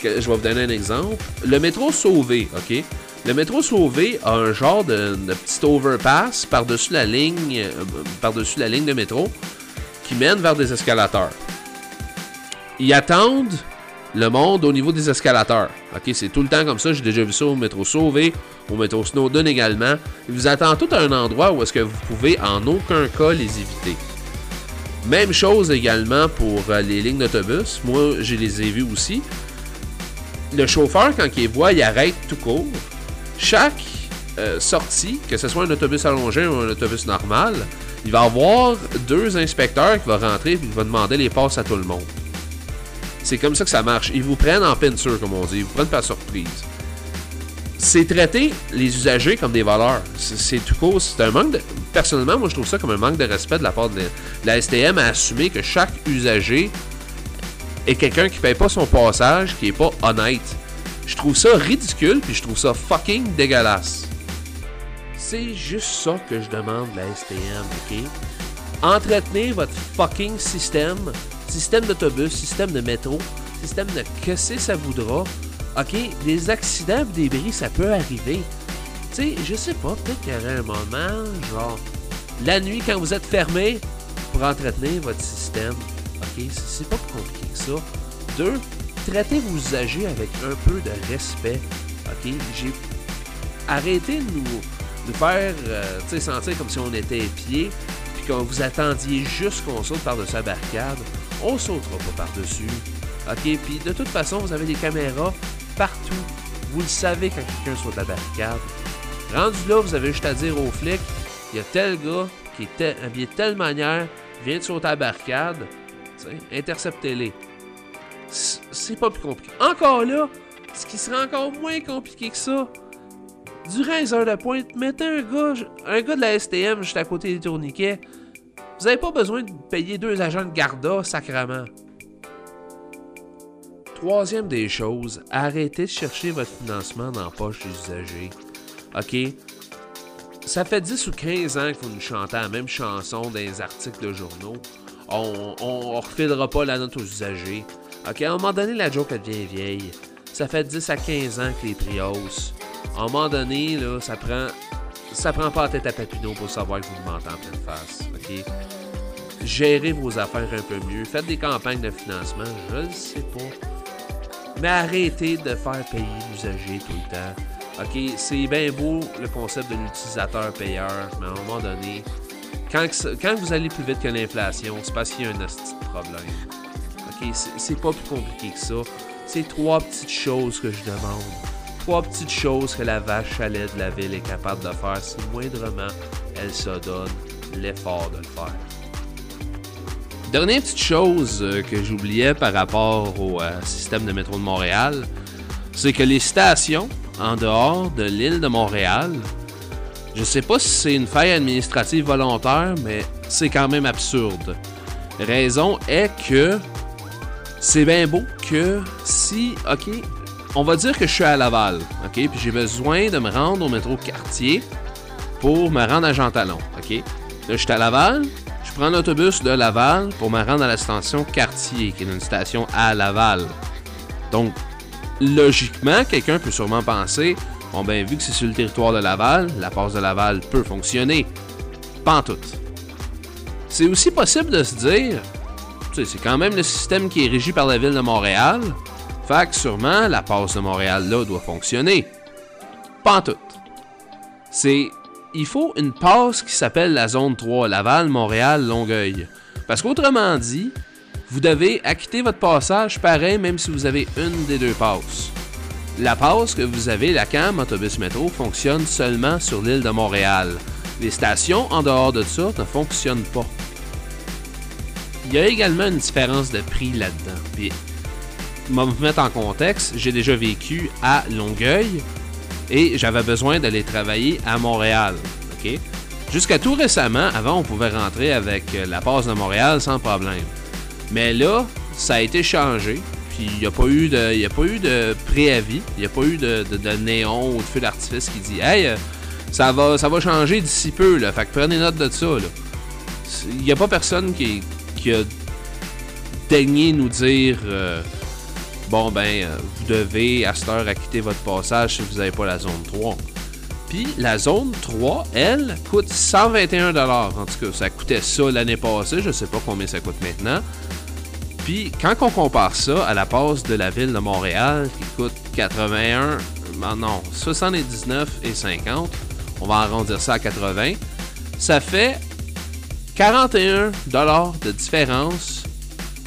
Je vais vous donner un exemple. Le métro Sauvé, OK? Le métro Sauvé a un genre de, petit overpass par-dessus la ligne euh, par-dessus la ligne de métro qui mène vers des escalateurs. Ils attendent le monde au niveau des escalateurs. OK, c'est tout le temps comme ça. J'ai déjà vu ça au métro Sauvé, au métro Snowden également. Ils vous attendent tout à un endroit où est-ce que vous pouvez en aucun cas les éviter. Même chose également pour euh, les lignes d'autobus. Moi, je les ai vus aussi. Le chauffeur, quand il voit, il arrête tout court. Chaque euh, sortie, que ce soit un autobus allongé ou un autobus normal, il va avoir deux inspecteurs qui vont rentrer et qui vont demander les passes à tout le monde. C'est comme ça que ça marche. Ils vous prennent en peinture, comme on dit. Ils vous prennent par surprise. C'est traiter les usagers comme des voleurs. C'est tout court. C'est un manque de... Personnellement, moi, je trouve ça comme un manque de respect de la part de la STM à assumer que chaque usager est quelqu'un qui paye pas son passage, qui est pas honnête. Je trouve ça ridicule, puis je trouve ça fucking dégueulasse. C'est juste ça que je demande de la STM, ok? Entretenez votre fucking système, système d'autobus, système de métro, système de que c'est ça voudra. Ok, des accidents, des bris, ça peut arriver. Tu sais, je sais pas, peut-être qu'il y aurait un moment, genre, la nuit quand vous êtes fermé, pour entretenir votre système. Ok, c'est pas compliqué ça. Deux, traitez vos usagers avec un peu de respect. Ok, j'ai arrêté de nous, nous faire euh, sentir comme si on était épiés, puis quand vous attendiez juste qu'on saute par-dessus la barricade. On sautera pas par-dessus. Ok, puis de toute façon, vous avez des caméras partout. Vous le savez quand quelqu'un saute la barricade. Rendu là, vous avez juste à dire aux flics il y a tel gars qui est habillé de telle manière, vient de sauter à la barricade. Interceptez-les. C'est pas plus compliqué. Encore là, ce qui serait encore moins compliqué que ça, Durant les heures de pointe, mettez un gars, un gars de la STM juste à côté des tourniquets. Vous n'avez pas besoin de payer deux agents de garda, sacrament. Troisième des choses, arrêtez de chercher votre financement dans la poche des usagers. OK? Ça fait 10 ou 15 ans que vous nous chantez la même chanson dans les articles de journaux. On, on refilera pas la note aux usagers. OK? À un moment donné, la joke elle devient vieille. Ça fait 10 à 15 ans que les prix haussent. À un moment donné, ça prend. Ça prend pas la tête à Papineau pour savoir que vous mentez en pleine face. OK? Gérez vos affaires un peu mieux. Faites des campagnes de financement, je le sais pas. Mais arrêtez de faire payer l'usager tout le temps. OK, c'est bien beau le concept de l'utilisateur-payeur, mais à un moment donné, quand, vous allez plus vite que l'inflation, c'est parce qu'il y a un de problème. C'est pas plus compliqué que ça. C'est trois petites choses que je demande. Trois petites choses que la vache à lait de la ville est capable de faire si moindrement elle se donne l'effort de le faire. Dernière petite chose euh, que j'oubliais par rapport au euh, système de métro de Montréal, c'est que les stations en dehors de l'île de Montréal, je sais pas si c'est une faille administrative volontaire, mais c'est quand même absurde. Raison est que c'est bien beau que si, ok, on va dire que je suis à Laval, ok, puis j'ai besoin de me rendre au métro quartier pour me rendre à Jean Talon, ok? Là, je suis à Laval, je prends l'autobus de Laval pour me rendre à la station quartier, qui est une station à Laval. Donc, logiquement, quelqu'un peut sûrement penser, bon ben vu que c'est sur le territoire de Laval, la passe de Laval peut fonctionner. Pas en tout. C'est aussi possible de se dire, c'est quand même le système qui est régi par la ville de Montréal, fait que sûrement la passe de Montréal là doit fonctionner. Pas en tout. C'est il faut une passe qui s'appelle la zone 3, Laval, Montréal, Longueuil. Parce qu'autrement dit, vous devez acquitter votre passage pareil même si vous avez une des deux passes. La passe que vous avez, la CAM Autobus Métro, fonctionne seulement sur l'île de Montréal. Les stations en dehors de ça ne fonctionnent pas. Il y a également une différence de prix là-dedans. Puis, moi, vous mettre en contexte, j'ai déjà vécu à Longueuil et j'avais besoin d'aller travailler à Montréal. ok? Jusqu'à tout récemment, avant, on pouvait rentrer avec euh, la passe de Montréal sans problème. Mais là, ça a été changé. Puis il n'y a pas eu de, a pas eu de préavis, il n'y a pas eu de, de- néon ou de feu d'artifice qui dit Hey, euh, ça va, ça va changer d'ici peu, là. Fait que prenez note de ça, Il n'y a pas personne qui, qui a nous dire euh, Bon, ben, euh, vous devez à cette heure acquitter votre passage si vous n'avez pas la zone 3. Puis la zone 3, elle, coûte 121 En tout cas, ça coûtait ça l'année passée. Je sais pas combien ça coûte maintenant. Puis quand on compare ça à la passe de la ville de Montréal qui coûte 81, non, non 79 et 50, on va arrondir ça à 80, ça fait 41 dollars de différence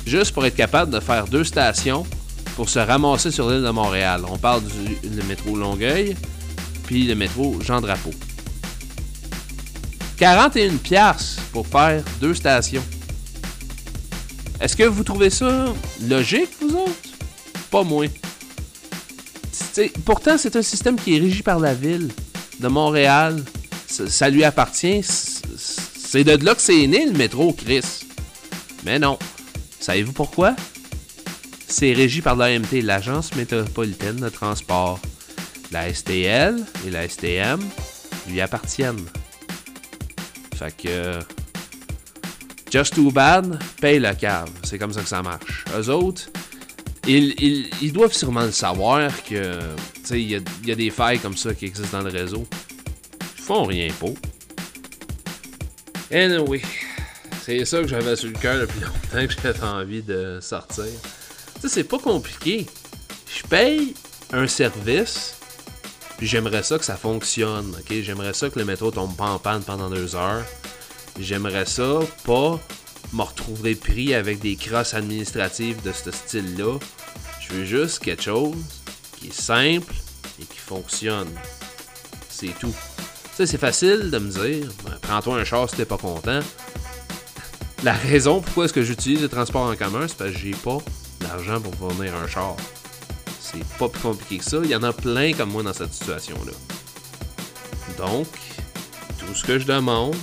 juste pour être capable de faire deux stations pour se ramasser sur l'île de Montréal. On parle du métro Longueuil puis le métro Jean Drapeau. 41 piastres pour faire deux stations. Est-ce que vous trouvez ça logique, vous autres? Pas moins. Pourtant, c'est un système qui est régi par la ville de Montréal. Ça lui appartient. C'est de là que c'est né le métro, Chris. Mais non. Savez-vous pourquoi? C'est régi par l'AMT, l'Agence métropolitaine de transport. La STL et la STM lui appartiennent. Fait que. Just Too Bad paye le cave. C'est comme ça que ça marche. Eux autres, ils, ils- ils doivent sûrement le savoir que. Tu sais, il y a, il y a des failles comme ça qui existent dans le réseau. Ils font rien pour. Anyway, c'est ça que j'avais sur le cœur depuis longtemps que j'avais envie de sortir. Tu c'est pas compliqué. Je paye un service, puis j'aimerais ça que ça fonctionne, ok? J'aimerais ça que le métro tombe pas en panne pendant deux heures. J'aimerais ça pas me retrouver pris avec des crosses administratives de ce style-là. Je veux juste quelque chose qui est simple et qui fonctionne. C'est tout. C'est facile de me dire, ben, prends-toi un char si t'es pas content. La raison pourquoi est-ce que j'utilise le transport en commun, c'est parce que j'ai pas d'argent pour fournir un char. C'est pas plus compliqué que ça. Il y en a plein comme moi dans cette situation-là. Donc, tout ce que je demande,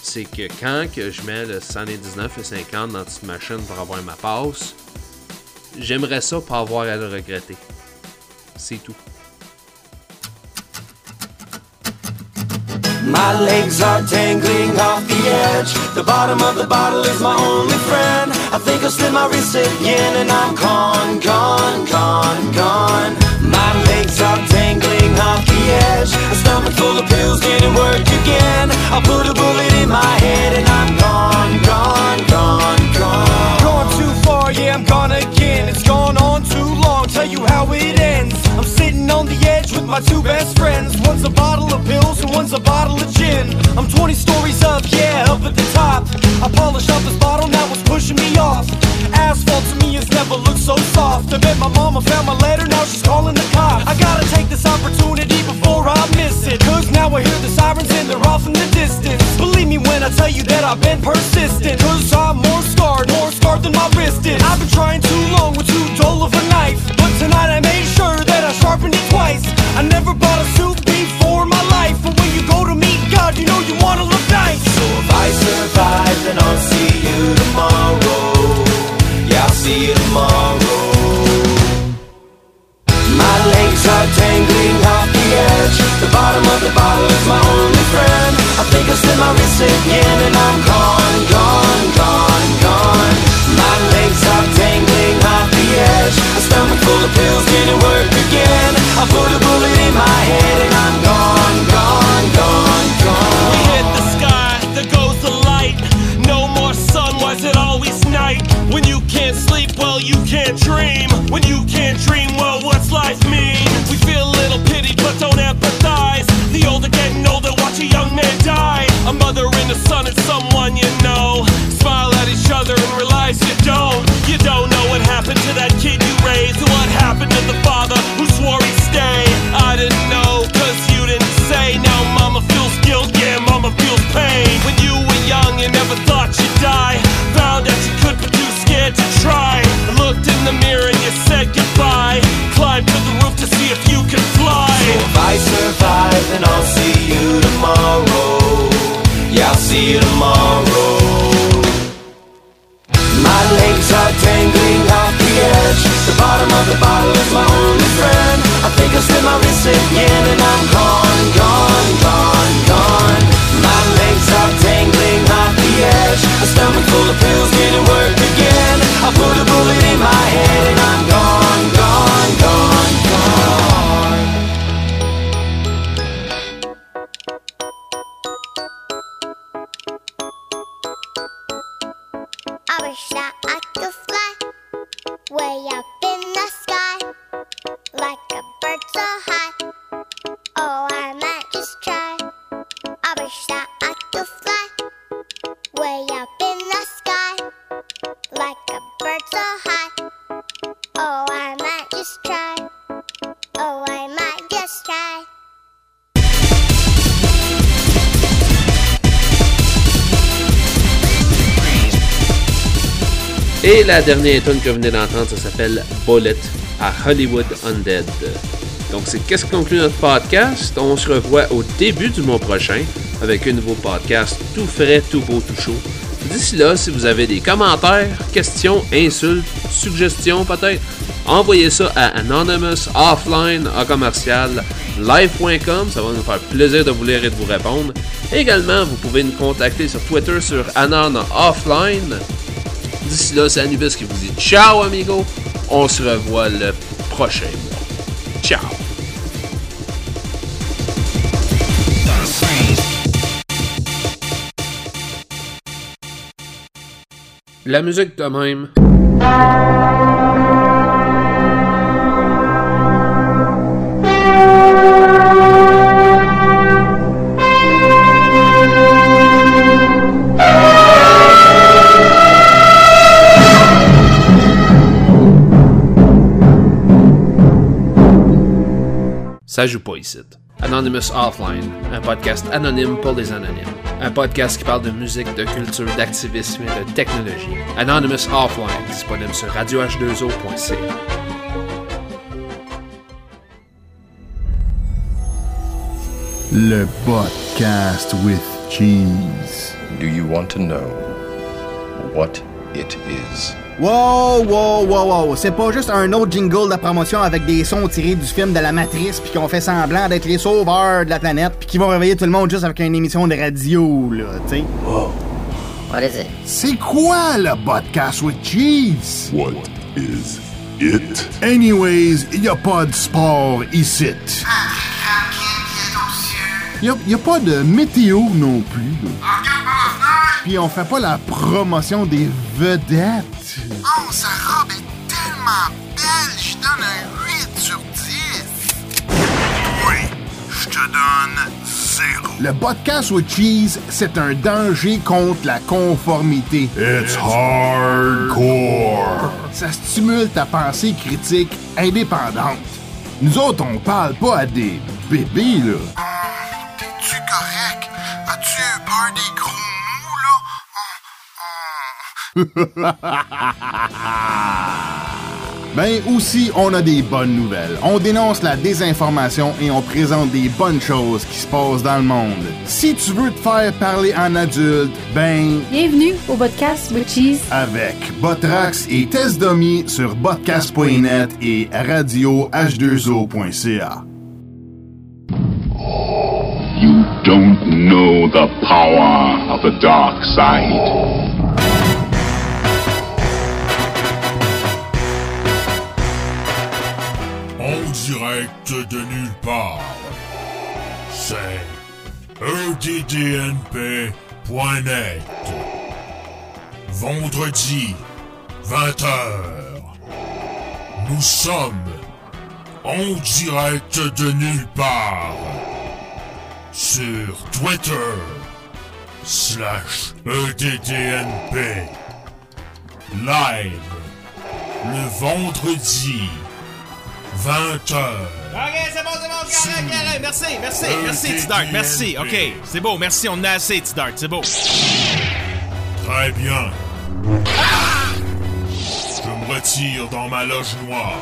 c'est que quand je mets le 119 et 50 dans cette machine pour avoir ma passe, j'aimerais ça pas avoir à le regretter. C'est tout. My legs are dangling off the edge. The bottom of the bottle is my only friend. I think I'll slip my wrist again and I'm gone, gone, gone, gone. My legs are dangling off the edge. A stomach full of pills didn't work again. I put a bullet in my head and I'm gone, gone, gone, gone. Gone too far, yeah, I'm gone again. It's gone on too long, tell you how it ends. I'm sitting on the edge with my two best friends. One's a bottle of pills and one's a bottle of gin. I'm 20 stories up, yeah, up at the top. I polished off this bottle, now it's pushing me off. Asphalt to me has never looked so soft. I bet my mama found my letter, now she's calling the cops. I gotta take this opportunity before I miss it. Cause now I hear the sirens and they're off in the distance. Believe me when I tell you that I've been persistent. Cause I'm more scarred, more scarred than my wrist is. I've been trying too long with too dull of a knife. But tonight I made sure I sharpened it twice. I never bought a suit before in my life. But when you go to meet God, you know you wanna look nice. So if I survive, then I'll see you tomorrow. Yeah, I'll see you tomorrow. My legs are dangling off the edge. The bottom of the bottle is my only friend. I think I slip my wrist again and I'm gone, gone, gone. Of pills didn't work again. I put a bullet in my head and I'm gone, gone, gone. La dernière tune que vous venez d'entendre, ça s'appelle Bullet à Hollywood Undead. Donc c'est qu'est-ce qui conclut notre podcast? On se revoit au début du mois prochain avec un nouveau podcast tout frais, tout beau, tout chaud. D'ici là, si vous avez des commentaires, questions, insultes, suggestions peut-être, envoyez ça à Anonymous Offline à commercial live.com. Ça va nous faire plaisir de vous lire et de vous répondre. Également, vous pouvez nous contacter sur Twitter sur Anon Offline. D'ici là, c'est Anubis qui vous dit ciao, amigo. On se revoit le prochain mois. Ciao. La musique de même. Ça joue pas ici. Anonymous Offline, un podcast anonyme pour les anonymes. Un podcast qui parle de musique, de culture, d'activisme et de technologie. Anonymous Offline, disponible sur radioh2o.ca. Le podcast with cheese. Do you want to know what it is? Wow, wow, wow, wow. C'est pas juste un autre jingle de promotion avec des sons tirés du film de la Matrice puis qu'on fait semblant d'être les sauveurs de la planète puis qui vont réveiller tout le monde juste avec une émission de radio, là, tu sais. What is it? C'est quoi le podcast with cheese? What is it? Anyways, y a pas de sport ici. Y a, y a pas de météo non plus. Puis on fait pas la promotion des vedettes. Oh, sa robe est tellement belle, je donne un 8 sur 10. Oui, je te donne zéro. Le podcast with cheese, c'est un danger contre la conformité. It's hardcore. Ça stimule ta pensée critique indépendante. Nous autres, on parle pas à des bébés, là. T'es-tu correct? As-tu peur des gros là? <laughs> Ben aussi, on a des bonnes nouvelles. On dénonce la désinformation et on présente des bonnes choses qui se passent dans le monde. Si tu veux te faire parler en adulte, ben Bienvenue au podcast with Cheese. avec Botrax et Test Dummy sur podcast.net et radio-h2o.ca. You don't know the power of the dark side. Direct de nulle part. C'est eddnp.net. Vendredi, 20h. Nous sommes en direct de nulle part. Sur Twitter. Slash EDDNP. Live. Le vendredi. 20h. Ok, c'est bon, c'est bon, correct, correct. Merci, merci, merci, T-Dart, merci. Ok, c'est beau, merci, on a assez, T-Dart, c'est beau. Très bien. Je me retire dans ma loge noire.